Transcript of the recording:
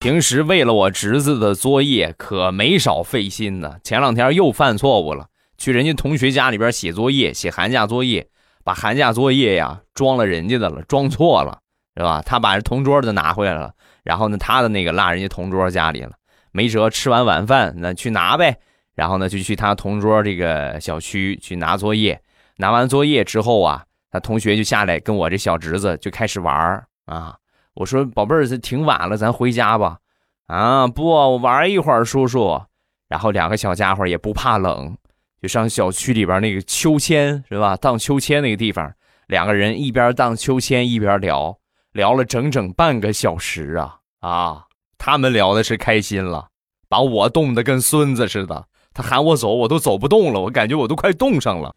平时为了我侄子的作业，可没少费心呢。前两天又犯错误了，去人家同学家里边写作业，写寒假作业，把寒假作业呀装了人家的了，装错了，是吧？他把同桌的拿回来了，然后呢，他的那个落人家同桌家里了，没辙，吃完晚饭那去拿呗。然后呢，就去他同桌这个小区去拿作业。拿完作业之后啊，他同学就下来跟我这小侄子就开始玩啊。我说宝贝儿，这挺晚了，咱回家吧。啊，不，我玩一会儿，叔叔。然后两个小家伙也不怕冷，就上小区里边那个秋千，是吧？荡秋千那个地方，两个人一边荡秋千一边聊，聊了整整半个小时啊啊！他们聊的是开心了，把我冻得跟孙子似的。他喊我走，我都走不动了，我感觉我都快冻上了。